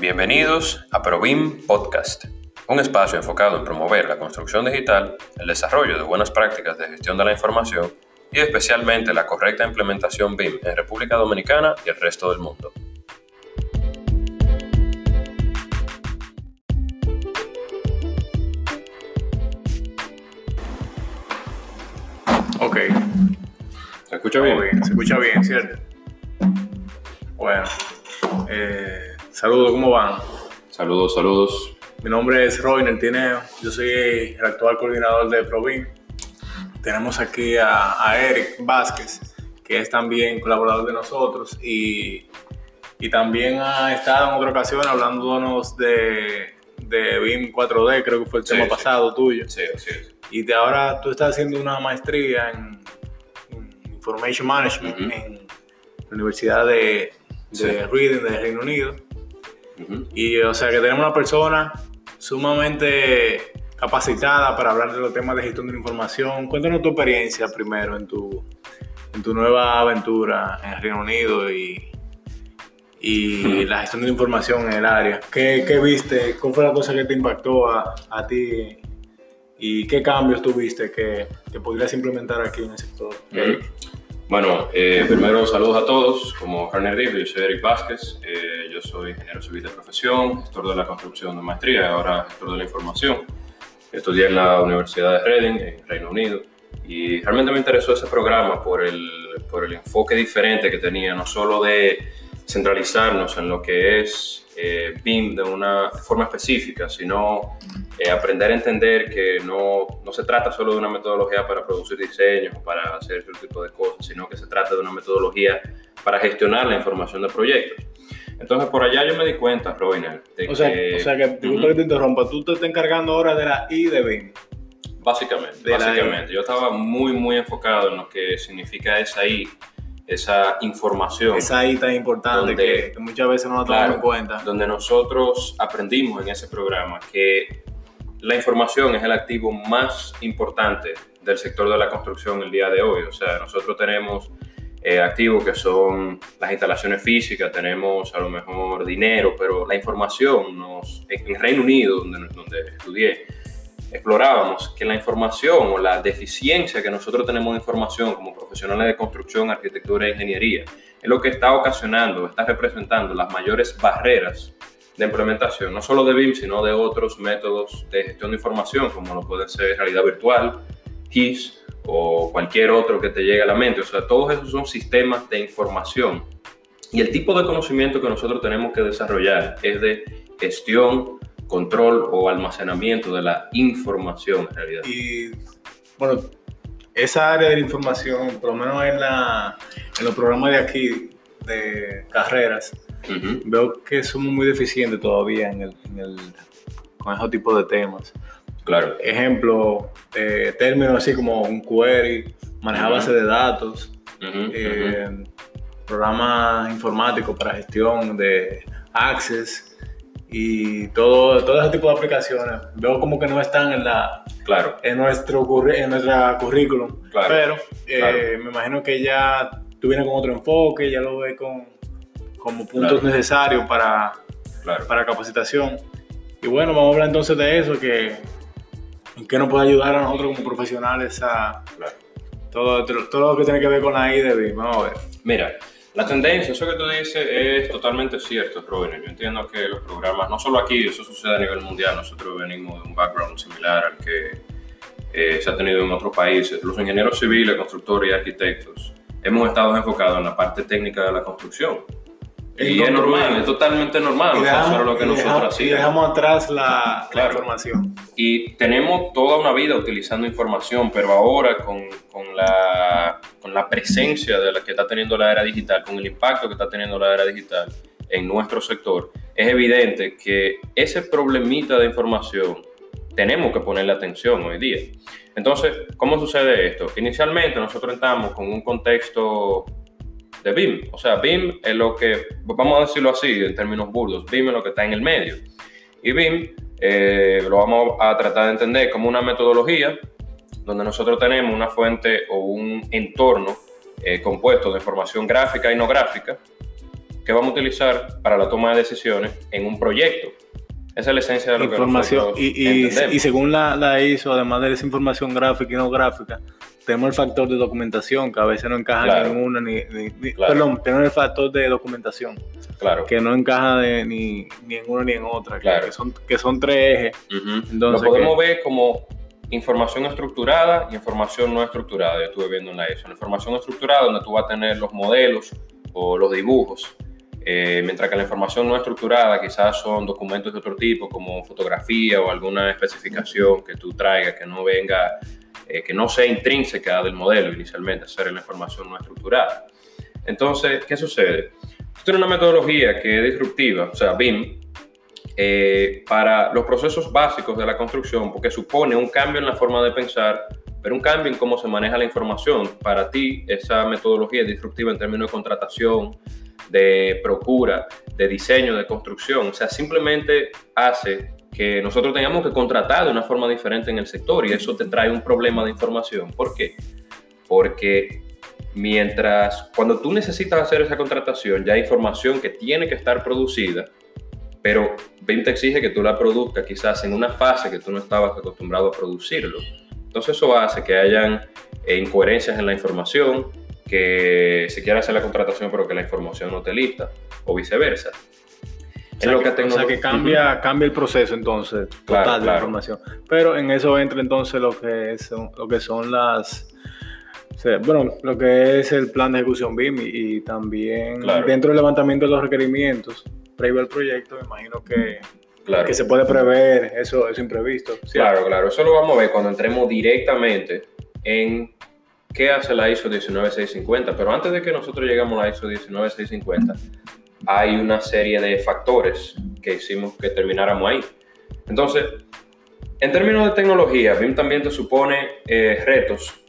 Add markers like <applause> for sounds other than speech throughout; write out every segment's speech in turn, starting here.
Bienvenidos a ProBIM Podcast, un espacio enfocado en promover la construcción digital, el desarrollo de buenas prácticas de gestión de la información y especialmente la correcta implementación BIM en República Dominicana y el resto del mundo. Ok. ¿Se escucha bien? Se escucha bien, ¿cierto? Bueno. Eh, saludos, ¿cómo van? Saludos, saludos. Mi nombre es Roy Tineo. Yo soy el actual coordinador de ProBIM. Tenemos aquí a, Eric Vázquez, que es también colaborador de nosotros y, y también ha estado en otra ocasión hablándonos de, de BIM 4D, creo que fue el tema pasado tuyo. Sí, sí. Y de ahora tú estás haciendo una maestría en, Information Management en la Universidad de, Reading del Reino Unido. Y o sea que tenemos una persona sumamente capacitada para hablar de los temas de gestión de la información. Cuéntanos tu experiencia primero en tu, en tu nueva aventura en el Reino Unido y, y la gestión de la información en el área. ¿Qué, qué viste? ¿Cuál fue la cosa que te impactó a, a ti y qué cambios tuviste que, que podrías implementar aquí en el sector? Bueno, eh, primero saludos a todos. Como Carner dijo, yo soy Eric Vázquez. Eh, yo soy ingeniero civil de profesión, gestor de la construcción de maestría y ahora gestor de la información. Estudié en la Universidad de Reading, en Reino Unido. Y realmente me interesó ese programa por el, por el enfoque diferente que tenía, no solo de centralizarnos en lo que es eh, BIM de una forma específica, sino eh, aprender a entender que no, no, se trata solo de una metodología para producir diseños para hacer ese tipo de cosas, sino que se trata de una metodología para gestionar la información de proyectos. Entonces, por allá yo me di cuenta, Robiner, de o sea, que... O sea, que, que te interrumpa, tú te estás encargando ahora de la I de BIM. Básicamente, básicamente. Yo estaba muy, muy enfocado en lo que significa esa I esa información. Esa ahí tan importante que, muchas veces no la tomamos en cuenta. Donde nosotros aprendimos en ese programa que la información es el activo más importante del sector de la construcción el día de hoy. O sea, nosotros tenemos eh, activos que son las instalaciones físicas, tenemos a lo mejor dinero, pero la información nos, en Reino Unido, donde, donde estudié, explorábamos que la información o la deficiencia que nosotros tenemos de información como profesionales de construcción, arquitectura e ingeniería es lo que está ocasionando, está representando las mayores barreras de implementación, no solo de BIM, sino de otros métodos de gestión de información, como lo puede ser realidad virtual, GIS o cualquier otro que te llegue a la mente. O sea, todos esos son sistemas de información. Y el tipo de conocimiento que nosotros tenemos que desarrollar es de gestión control o almacenamiento de la información en realidad. Y bueno, esa área de la información, por lo menos en, la, en los programas de aquí, de carreras, veo que somos muy deficientes todavía en el, en el, con esos tipos de temas. Claro. Ejemplo, eh, términos así como un query, manejar base de datos, eh, programas informáticos para gestión de access, y todo, todo ese tipo de aplicaciones veo como que no están en la claro. en nuestro en nuestra currículum. Pero eh, me imagino que ya tú vienes con otro enfoque ya lo ves con como puntos necesarios para para capacitación. Y bueno vamos a hablar entonces de eso que en qué nos puede ayudar a nosotros como profesionales a todo, todo lo que tiene que ver con la IDB vamos a ver. Mira la tendencia, eso que tú dices es totalmente cierto, Robin. Yo entiendo que los programas, no solo aquí, eso sucede a nivel mundial, nosotros venimos de un background similar al que eh, se ha tenido en otros países. Los ingenieros civiles, constructores y arquitectos hemos estado enfocados en la parte técnica de la construcción. Y es normal, es totalmente normal, dejamos, lo que nosotros hacemos. Y dejamos atrás la, información. Y tenemos toda una vida utilizando información, pero ahora con, con, la, con la presencia de la que está teniendo la era digital, con el impacto que está teniendo la era digital en nuestro sector, es evidente que ese problemita de información tenemos que ponerle atención hoy día. Entonces, ¿cómo sucede esto? Inicialmente nosotros entramos con un contexto de BIM. O sea, BIM es lo que, vamos a decirlo así en términos burdos, BIM es lo que está en el medio. Y BIM eh, lo vamos a tratar de entender como una metodología donde nosotros tenemos una fuente o un entorno eh, compuesto de información gráfica y no gráfica que vamos a utilizar para la toma de decisiones en un proyecto. Esa es la esencia de lo información, que nosotros y, y, y según la, la, ISO, además de esa información gráfica y no gráfica, tenemos el factor de documentación, que a veces no encaja ni en una ni, perdón, tenemos el factor de documentación, claro. que no encaja de, ni, ni, en una ni en otra, claro. que, son, que son tres ejes. Entonces, Lo podemos ver como información estructurada y información no estructurada. Yo estuve viendo en la ESO. La información estructurada, donde tú vas a tener los modelos o los dibujos, eh, mientras que la información no estructurada quizás son documentos de otro tipo, como fotografía o alguna especificación que tú traigas que no venga eh, que no sea intrínseca del modelo inicialmente, ser la información no estructurada. Entonces, ¿qué sucede? Tú tienes una metodología que es disruptiva, o sea, BIM, eh, para los procesos básicos de la construcción, porque supone un cambio en la forma de pensar, pero un cambio en cómo se maneja la información. Para ti, esa metodología es disruptiva en términos de contratación, de procura, de diseño, de construcción. O sea, simplemente hace que nosotros tengamos que contratar de una forma diferente en el sector y eso te trae un problema de información. ¿Por qué? Porque mientras cuando tú necesitas hacer esa contratación ya hay información que tiene que estar producida, pero BIM te exige que tú la produzcas quizás en una fase que tú no estabas acostumbrado a producirlo. Entonces eso hace que hayan eh, incoherencias en la información, que se quiera hacer la contratación pero que la información no te lista o viceversa. O lo que, o sea que cambia, cambia el proceso entonces total de la información. Pero en eso entra entonces lo que, es, lo que son las... bueno, lo que es el plan de ejecución BIM y, también dentro del levantamiento de los requerimientos previo al proyecto, me imagino que, que se puede prever eso, eso imprevisto. Claro, claro, eso lo vamos a ver cuando entremos directamente en qué hace la ISO 19650, pero antes de que nosotros lleguemos a la ISO 19650, hay una serie de factores que hicimos que termináramos ahí. Entonces, en términos de tecnología, BIM también te supone eh, retos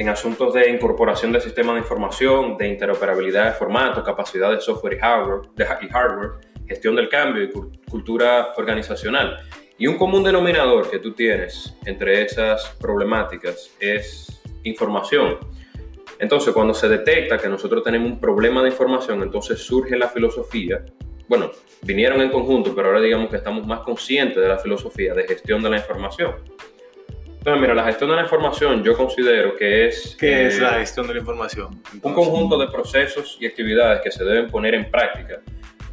en asuntos de incorporación de sistemas de información, de interoperabilidad de formato, capacidad de software y hardware, y hardware gestión del cambio y cultura organizacional. Y un común denominador que tú tienes entre esas problemáticas es información. Entonces, cuando se detecta que nosotros tenemos un problema de información, entonces surge la filosofía. Bueno, vinieron en conjunto, pero ahora digamos que estamos más conscientes de la filosofía de gestión de la información. Entonces, mira, la gestión de la información yo considero que es... ¿Qué es la eh, gestión de la información? un conjunto de procesos y actividades que se deben poner en práctica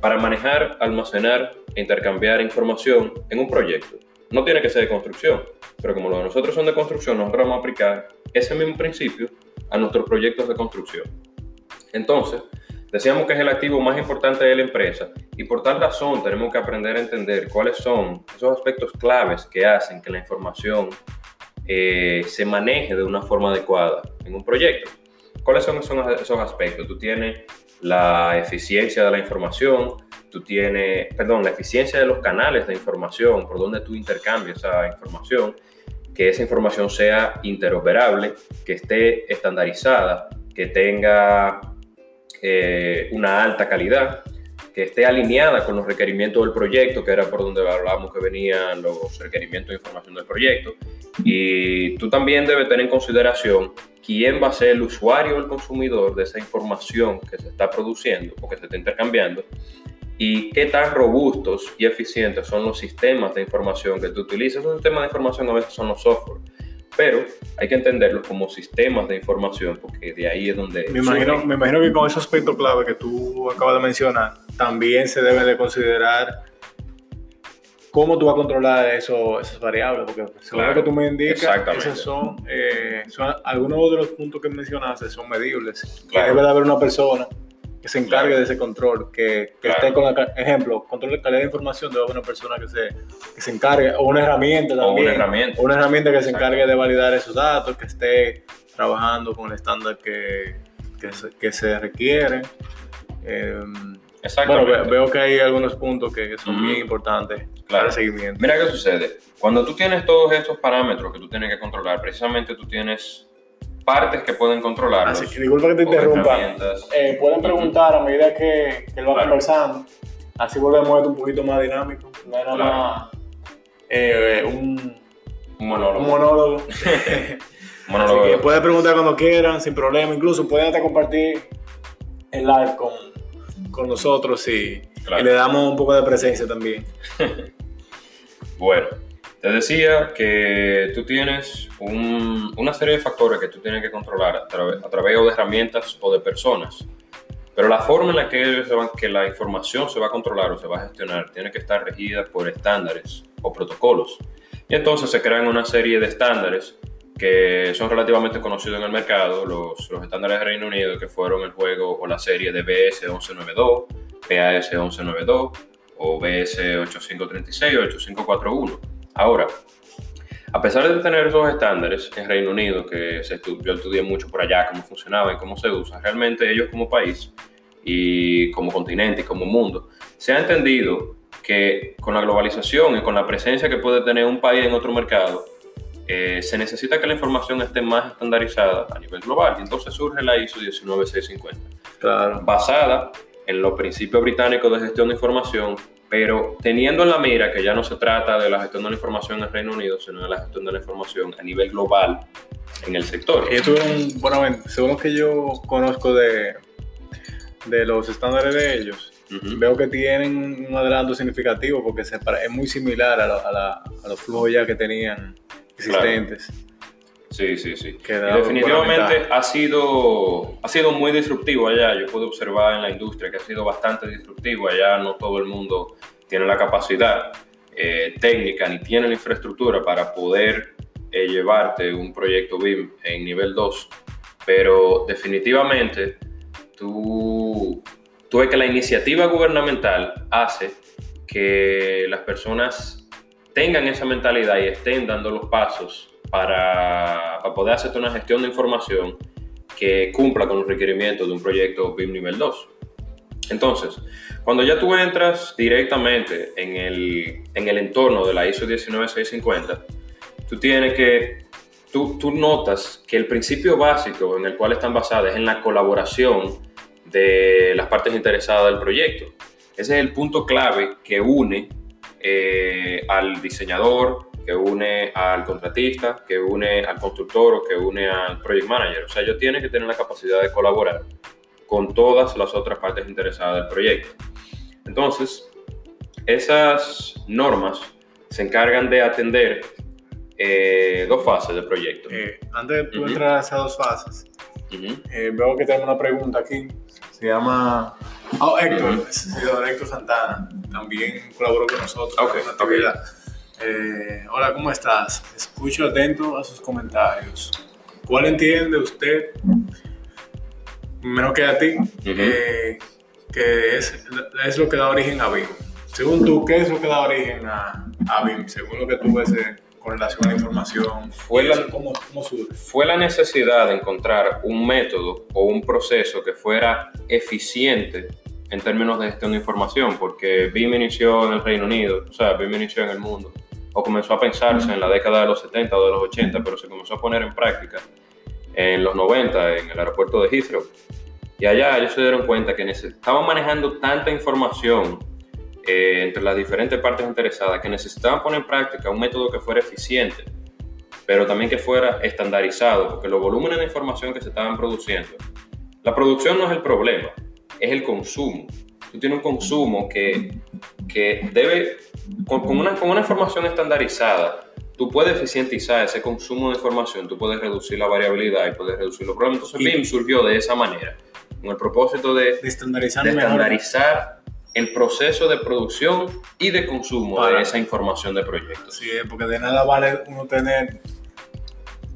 para manejar, almacenar e intercambiar información en un proyecto. No tiene que ser de construcción, pero como los de nosotros son de construcción, nosotros vamos a aplicar ese mismo principio a nuestros proyectos de construcción. Entonces, decíamos que es el activo más importante de la empresa y por tal razón tenemos que aprender a entender cuáles son esos aspectos claves que hacen que la información eh, se maneje de una forma adecuada en un proyecto. ¿Cuáles son esos aspectos? Tú tienes la eficiencia de la información, tú tienes, perdón, la eficiencia de los canales de información, por donde tú intercambias esa información, que esa información sea interoperable, que esté estandarizada, que tenga eh, una alta calidad, que esté alineada con los requerimientos del proyecto, que era por donde hablábamos que venían los requerimientos de información del proyecto. Y tú también debes tener en consideración quién va a ser el usuario o el consumidor de esa información que se está produciendo o que se está intercambiando y qué tan robustos y eficientes son los sistemas de información que tú utilizas. Esos sistemas de información a veces son los software, pero hay que entenderlos como sistemas de información porque de ahí es donde... Me imagino, me imagino que con ese aspecto clave que tú acabas de mencionar, también se debe de considerar cómo tú vas a controlar eso, esas variables, porque según lo que tú me indicas, esos son, eh, son, algunos de los puntos que mencionaste son medibles. Claro. Debe de haber una persona que se encargue de ese control, que, que esté con la, ejemplo, control de calidad de información haber una persona que se, que se encargue, o una herramienta también, una herramienta, una herramienta que se encargue de validar esos datos, que esté trabajando con el estándar que, que, se, que se requiere. Eh, bueno, veo que hay algunos puntos que son bien importantes para el seguimiento. Mira qué sucede. Cuando tú tienes todos estos parámetros que tú tienes que controlar, precisamente tú tienes partes que pueden controlar. Así que disculpa que te interrumpa. Eh, pueden preguntar a medida que, que él va conversando. Así volvemos a un poquito más dinámico. No era más eh, un, un, monólogo. Un monólogo. <laughs> monólogo. Así que pueden preguntar cuando quieran, sin problema. Incluso pueden hasta compartir el live con, con nosotros y, le damos un poco de presencia también. <laughs> bueno, te decía que tú tienes una serie de factores que tú tienes que controlar a, a través de herramientas o de personas. Pero la forma en la que, que la información se va a controlar o se va a gestionar tiene que estar regida por estándares o protocolos. Y entonces se crean una serie de estándares que son relativamente conocidos en el mercado, los, los estándares de Reino Unido, que fueron el juego o la serie de BS 1192, PAS 1192 o BS 8536 o 8541. Ahora, a pesar de tener esos estándares en Reino Unido, que se yo estudié mucho por allá cómo funcionaba y cómo se usa, realmente ellos como país y como continente y como mundo, se ha entendido que con la globalización y con la presencia que puede tener un país en otro mercado, eh, se necesita que la información esté más estandarizada a nivel global. Y entonces surge la ISO 19650, claro. basada en los principios británicos de gestión de información, pero teniendo en la mira que ya no se trata de la gestión de la información en el Reino Unido, sino de la gestión de la información a nivel global en el sector. Ellos tuvieron, bueno, según lo que yo conozco de, de los estándares de ellos, veo que tienen un adelanto significativo porque se, es muy similar a, los flujos ya que tenían existentes. Sí, sí, sí. definitivamente ha sido, ha sido muy disruptivo allá. Yo puedo observar en la industria que ha sido bastante disruptivo. Allá no todo el mundo tiene la capacidad eh, técnica ni tiene la infraestructura para poder eh, llevarte un proyecto BIM en nivel 2. Pero definitivamente tú, tú ves que la iniciativa gubernamental hace que las personas tengan esa mentalidad y estén dando los pasos para, poder hacer una gestión de información que cumpla con los requerimientos de un proyecto BIM nivel 2. Entonces, cuando ya tú entras directamente en el, en el entorno de la ISO 19650, tú tienes que, tú, tú notas que el principio básico en el cual están basadas es en la colaboración de las partes interesadas del proyecto. Ese es el punto clave que une eh, al diseñador, que une al contratista, que une al constructor o que une al project manager. O sea, ellos tienen que tener la capacidad de colaborar con todas las otras partes interesadas del proyecto. Entonces, esas normas se encargan de atender eh, dos fases del proyecto. Eh, antes de tú entrar a esas dos fases, eh, veo que tengo una pregunta aquí. Se llama oh, Héctor, Héctor Santana. También colaboró con nosotros en la actividad. Eh, hola, ¿cómo estás? Escucho atento a sus comentarios. ¿Cuál entiende usted, menos que a ti, que es, es, lo que da origen a BIM? Según tú, ¿qué es lo que da origen a, a BIM? Según lo que tú ves con relación a la información. Fue la, ¿cómo, fue la necesidad de encontrar un método o un proceso que fuera eficiente en términos de gestión de información, porque BIM inició en el Reino Unido, o sea, BIM inició en el mundo o comenzó a pensarse en la década de los 70 o de los 80, pero se comenzó a poner en práctica en los 90 en el aeropuerto de Heathrow. Y allá ellos se dieron cuenta que estaban manejando tanta información eh, entre las diferentes partes interesadas que necesitaban poner en práctica un método que fuera eficiente, pero también que fuera estandarizado, porque los volúmenes de información que se estaban produciendo, la producción no es el problema, es el consumo. Tú tienes un consumo que, que debe con, una, con una información estandarizada, tú puedes eficientizar ese consumo de información, tú puedes reducir la variabilidad y puedes reducir los problemas. Entonces, BIM surgió de esa manera, con el propósito de, estandarizar, estandarizar el proceso de producción y de consumo de esa información de proyectos. Sí, porque de nada vale uno tener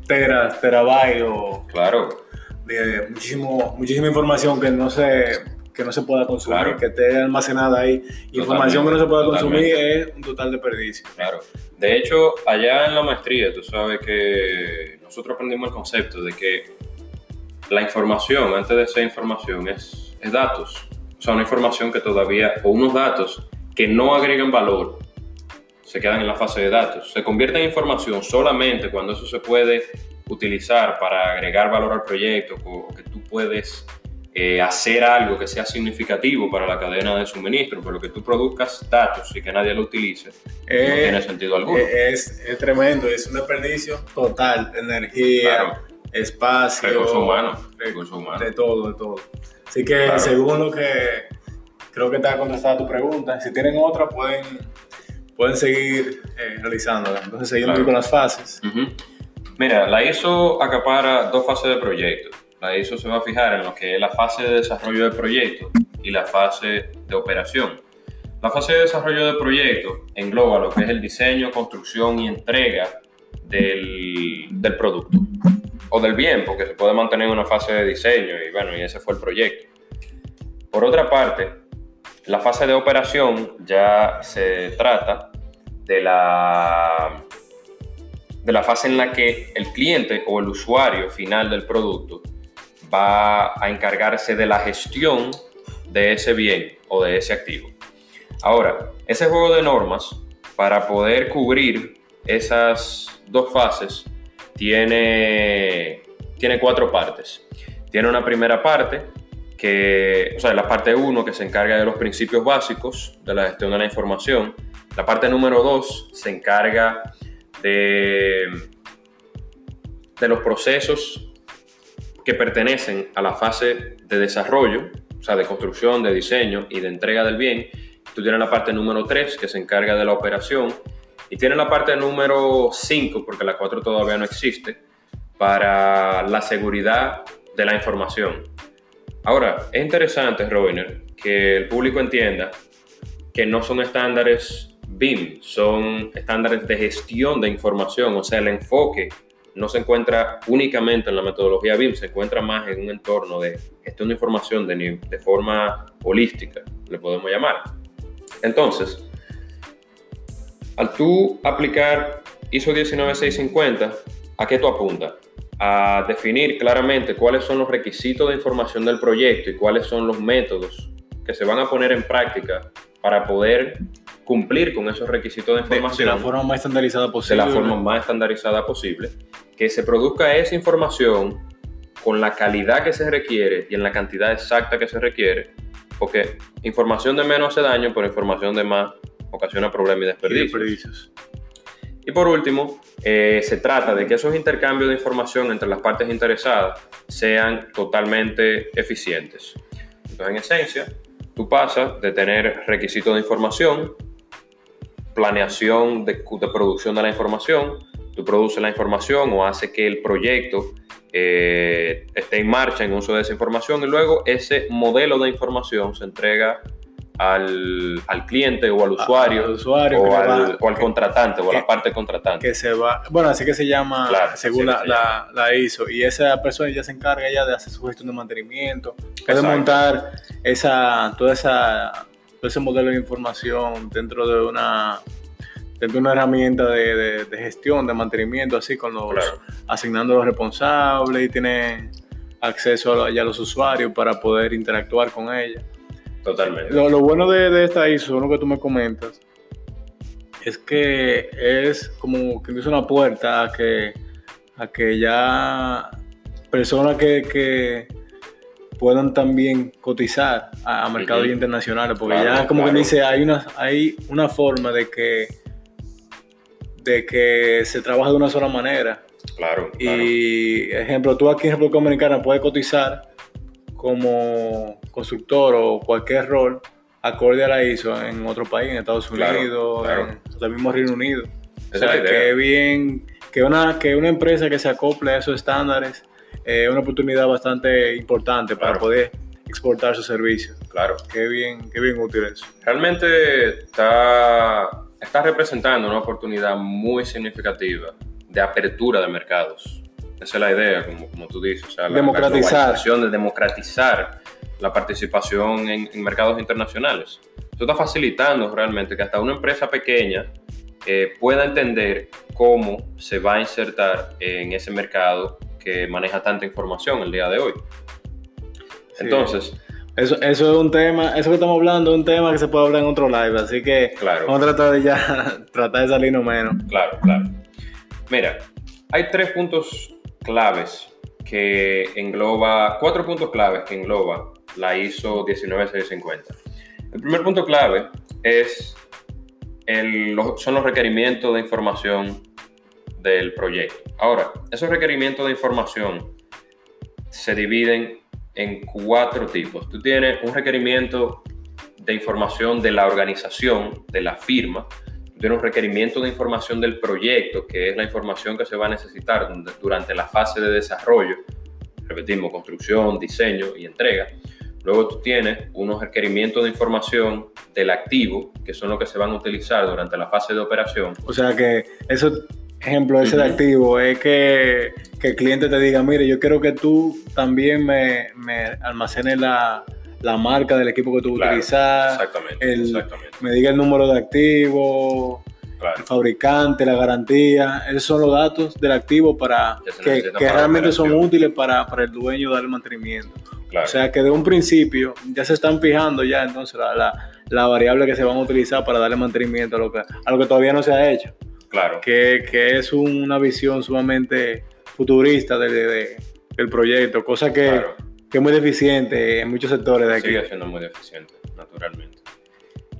teras, terabytes o. Claro. De muchísimo, muchísima información que no se que no se pueda consumir, que esté almacenada ahí. Información que no se pueda consumir es un total desperdicio. Claro. De hecho, allá en la maestría, tú sabes que nosotros aprendimos el concepto de que la información, antes de ser información, es, es datos. O sea, una información que todavía, o unos datos que no agregan valor, se quedan en la fase de datos. Se convierte en información solamente cuando eso se puede utilizar para agregar valor al proyecto o que tú puedes eh, hacer algo que sea significativo para la cadena de suministro, pero que tú produzcas datos y que nadie lo utilice, no eh, tiene sentido alguno. Eh, es, es, tremendo, es un desperdicio total, energía, espacio, recursos humanos, de todo, de todo. Así que según lo que creo que está contestada tu pregunta. Si tienen otra, pueden, pueden seguir eh, realizándola. Entonces, seguimos con las fases. Mira, la ISO acapara dos fases de proyecto. La ISO se va a fijar en lo que es la fase de desarrollo del proyecto y la fase de operación. La fase de desarrollo del proyecto engloba lo que es el diseño, construcción y entrega del, del producto o del bien, porque se puede mantener en una fase de diseño y bueno, y ese fue el proyecto. Por otra parte, la fase de operación ya se trata de la, de la fase en la que el cliente o el usuario final del producto va a encargarse de la gestión de ese bien o de ese activo. Ahora, ese juego de normas, para poder cubrir esas dos fases, tiene, tiene cuatro partes. Tiene una primera parte, que, o sea, la parte 1 que se encarga de los principios básicos de la gestión de la información. La parte número 2 se encarga de, de los procesos que pertenecen a la fase de desarrollo, o sea, de construcción, de diseño y de entrega del bien. Tú tienes la parte número 3 que se encarga de la operación y tiene la parte número 5, porque la 4 todavía no existe, para la seguridad de la información. Ahora, es interesante, Robiner, que el público entienda que no son estándares BIM, son estándares de gestión de información, o sea, el enfoque no se encuentra únicamente en la metodología BIM, se encuentra más en un entorno de gestión de información de, de forma holística, le podemos llamar. Entonces, al tú aplicar ISO 19650, ¿a qué tú apuntas? A definir claramente cuáles son los requisitos de información del proyecto y cuáles son los métodos que se van a poner en práctica para poder cumplir con esos requisitos de información. De, la forma más estandarizada posible. De la forma más estandarizada posible. Que se produzca esa información con la calidad que se requiere y en la cantidad exacta que se requiere. Porque información de menos hace daño, pero información de más ocasiona problemas y desperdicios. Y, por último, eh, se trata de que esos intercambios de información entre las partes interesadas sean totalmente eficientes. Entonces, en esencia, tú pasas de tener requisitos de información, planeación de, producción de la información, tú produces la información o hace que el proyecto eh, esté en marcha en uso de esa información y luego ese modelo de información se entrega al, al cliente o al usuario, usuario o, al, o, al, contratante o a la parte contratante. Que se va, bueno, así que se llama según la, la, ISO. Y esa persona ya se encarga ya de hacer su gestión de mantenimiento, puede montar esa, toda esa, todo ese modelo de información dentro de una dentro de una herramienta de, de, gestión, de mantenimiento, así con los asignando los responsables y tiene acceso a, a los usuarios para poder interactuar con ella. Totalmente. Lo, bueno de, esta ISO, lo que tú me comentas, es que es como que es una puerta a que, a que ya personas que, puedan también cotizar a, mercados internacionales, porque ya como que dice, hay una, hay una forma de que, de que se trabaja de una sola manera. Claro. Y, ejemplo, tú aquí en República Dominicana puedes cotizar como constructor o cualquier rol acorde a la ISO en otro país, en Estados Unidos, en el mismo Reino Unido. o sea, que bien, que una, que una empresa que se acople a esos estándares es una oportunidad bastante importante para poder exportar sus servicios. Claro. Qué bien, qué bien útil eso. Realmente está, está representando una oportunidad muy significativa de apertura de mercados esa es la idea, como, como tú dices. O sea, la, democratizar. de democratizar la participación en, mercados internacionales. Eso está facilitando realmente que hasta una empresa pequeña eh, pueda entender cómo se va a insertar en ese mercado que maneja tanta información el día de hoy. Entonces, eso, eso, es un tema, eso que estamos hablando es un tema que se puede hablar en otro live, así que claro. vamos a tratar de ya <laughs> tratar de salirnos menos. Claro, claro. Mira, hay tres puntos claves que engloba, cuatro puntos claves que engloba la ISO 19650. El primer punto clave es el, son los requerimientos de información del proyecto. Ahora, esos requerimientos de información se dividen en cuatro tipos. Tú tienes un requerimiento de información de la organización, de la firma, tiene un requerimiento de información del proyecto, que es la información que se va a necesitar durante la fase de desarrollo, repetimos, construcción, diseño y entrega. Luego tú tienes unos requerimientos de información del activo, que son los que se van a utilizar durante la fase de operación. O sea que eso, ejemplo, ese de activo es que, el cliente te diga, mire, yo quiero que tú también me, me almacenes la, la marca del equipo que tú utilizas, exactamente, me diga el número de activo, el fabricante, la garantía, esos son los datos del activo para que, realmente son útiles para, el dueño darle mantenimiento. O sea que de un principio ya se están fijando ya entonces la, variable que se van a utilizar para darle mantenimiento a lo que, a lo que todavía no se ha hecho. Claro. Que, es una visión sumamente futurista del proyecto, cosa que, que es muy deficiente en muchos sectores de aquí. Sigue siendo muy deficiente, naturalmente.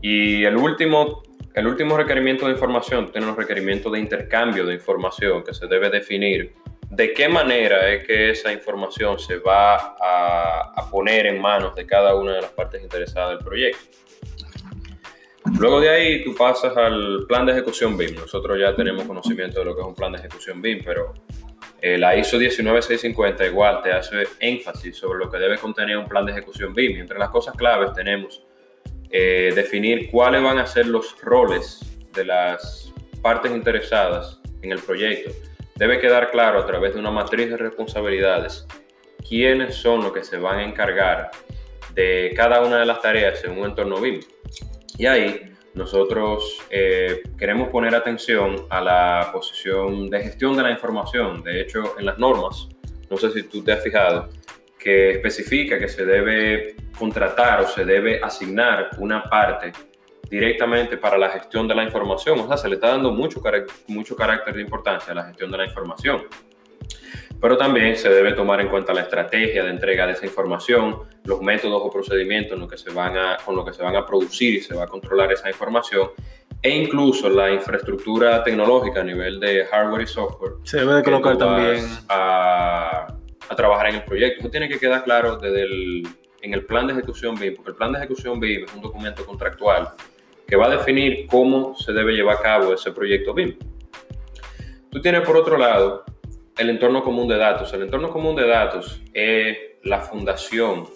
Y el último, el último requerimiento de información tiene un requerimiento de intercambio de información que se debe definir de qué manera es que esa información se va a, a poner en manos de cada una de las partes interesadas del proyecto. Luego de ahí tú pasas al plan de ejecución BIM. Nosotros ya tenemos conocimiento de lo que es un plan de ejecución BIM, pero eh, la ISO 19650 igual te hace énfasis sobre lo que debe contener un plan de ejecución BIM. Entre las cosas claves tenemos eh, definir cuáles van a ser los roles de las partes interesadas en el proyecto. Debe quedar claro a través de una matriz de responsabilidades quiénes son los que se van a encargar de cada una de las tareas en un entorno BIM. Y ahí nosotros eh, queremos poner atención a la posición de gestión de la información. De hecho, en las normas, no sé si tú te has fijado, que especifica que se debe contratar o se debe asignar una parte directamente para la gestión de la información. O sea, se le está dando mucho, mucho carácter de importancia a la gestión de la información pero también se debe tomar en cuenta la estrategia de entrega de esa información, los métodos o procedimientos en que se van a, con los que se van a producir y se va a controlar esa información, e incluso la infraestructura tecnológica a nivel de hardware y software. Se debe de colocar también. A, a, trabajar en el proyecto. Eso tiene que quedar claro desde el, en el plan de ejecución BIM, porque el plan de ejecución BIM es un documento contractual que va a definir cómo se debe llevar a cabo ese proyecto BIM. Tú tienes por otro lado el entorno común de datos. El entorno común de datos es la fundación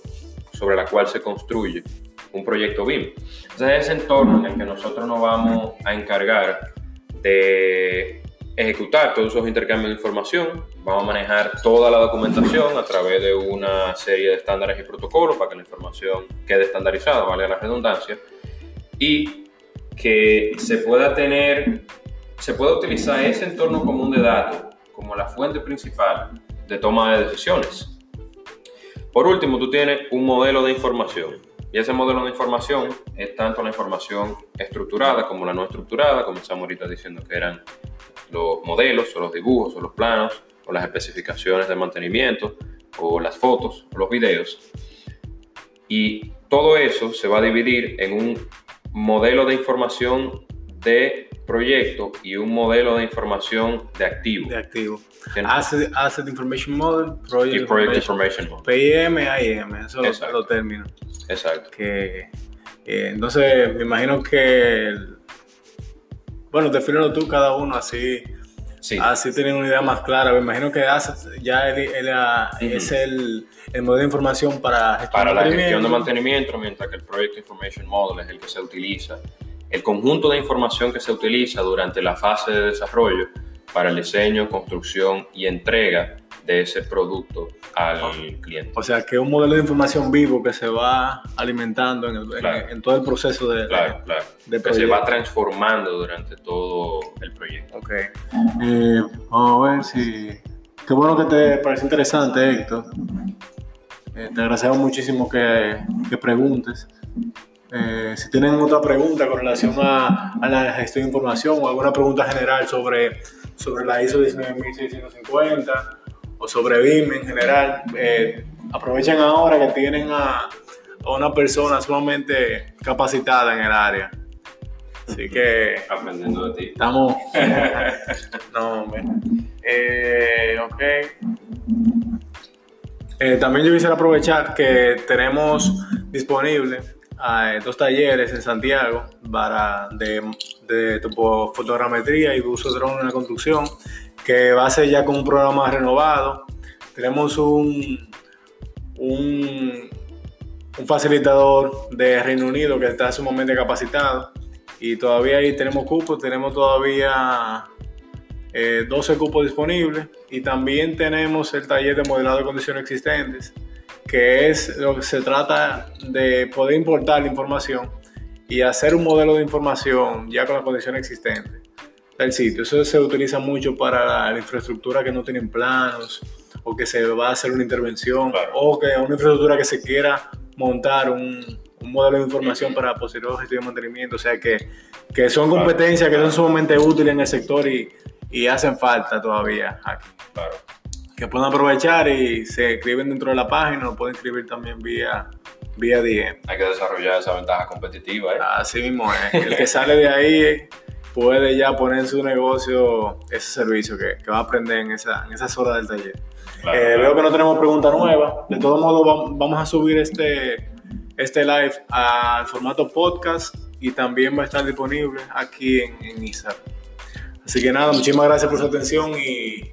sobre la cual se construye un proyecto BIM. Entonces es ese entorno en el que nosotros nos vamos a encargar de ejecutar todos esos intercambios de información, vamos a manejar toda la documentación a través de una serie de estándares y protocolos para que la información quede estandarizada, vale la redundancia, y que se pueda tener, se pueda utilizar ese entorno común de datos como la fuente principal de toma de decisiones. Por último, tú tienes un modelo de información. Y ese modelo de información es tanto la información estructurada como la no estructurada, como estamos ahorita diciendo que eran los modelos o los dibujos o los planos o las especificaciones de mantenimiento o las fotos o los videos. Y todo eso se va a dividir en un modelo de información de proyecto y un modelo de información de activo. De activo. Asset, Asset, Information Model, Project, y Project Information, Model. PIM, AIM, esos son los términos. Exacto. Que, entonces, me imagino que, bueno, defínelo tú cada uno así. Sí. Así tienen una idea más clara. Me imagino que Asset ya es el, el, modelo de información para Para la gestión de mantenimiento, mientras que el Project Information Model es el que se utiliza el conjunto de información que se utiliza durante la fase de desarrollo para el diseño, construcción y entrega de ese producto al cliente. O sea, que es un modelo de información vivo que se va alimentando en, todo el proceso de, claro, claro. que se va transformando durante todo el proyecto. Ok. Eh, vamos a ver si... Qué bueno que te parece interesante, Héctor. Eh, te agradecemos muchísimo que, que preguntes. Eh, si tienen otra pregunta con relación a, la gestión de información o alguna pregunta general sobre, sobre la ISO 19650 o sobre BIM en general, eh, aprovechen ahora que tienen a, una persona sumamente capacitada en el área. Así que. Aprendiendo de ti. Estamos. <laughs> no, hombre. Eh, ok. también yo quisiera aprovechar que tenemos disponible eh, dos talleres en Santiago para de, de fotogrametría y uso de drones en la construcción, que va a ser ya con un programa renovado. Tenemos un, un, facilitador de Reino Unido que está sumamente capacitado y todavía ahí tenemos cupos, tenemos todavía 12 eh, cupos disponibles y también tenemos el taller de modelado de condiciones existentes que es lo que se trata de poder importar la información y hacer un modelo de información ya con las condiciones existentes del sitio. Eso se utiliza mucho para la, infraestructura que no tienen planos o que se va a hacer una intervención o que una infraestructura que se quiera montar un, modelo de información para posterior gestión de mantenimiento. O sea que, que son competencias que son sumamente útiles en el sector y, y hacen falta todavía aquí. Claro que pueden aprovechar y se escriben dentro de la página, o pueden escribir también vía, vía DM. Hay que desarrollar esa ventaja competitiva. ¿eh? Así mismo es. El que sale de ahí puede ya poner en su negocio ese servicio que, que va a aprender en, esa, en esas horas del taller. Eh, veo que no tenemos pregunta nueva. De todos modos, vamos a subir este, este live al formato podcast y también va a estar disponible aquí en, en Instagram. Así que nada, muchísimas gracias por su atención y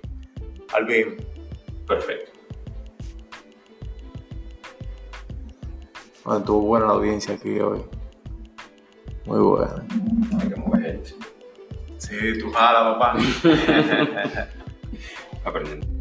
al bien. Perfecto. Bueno, estuvo buena la audiencia aquí hoy. Muy buena. Hay que mover gente. Sí, tú jala, papá. <laughs> Aprendiendo.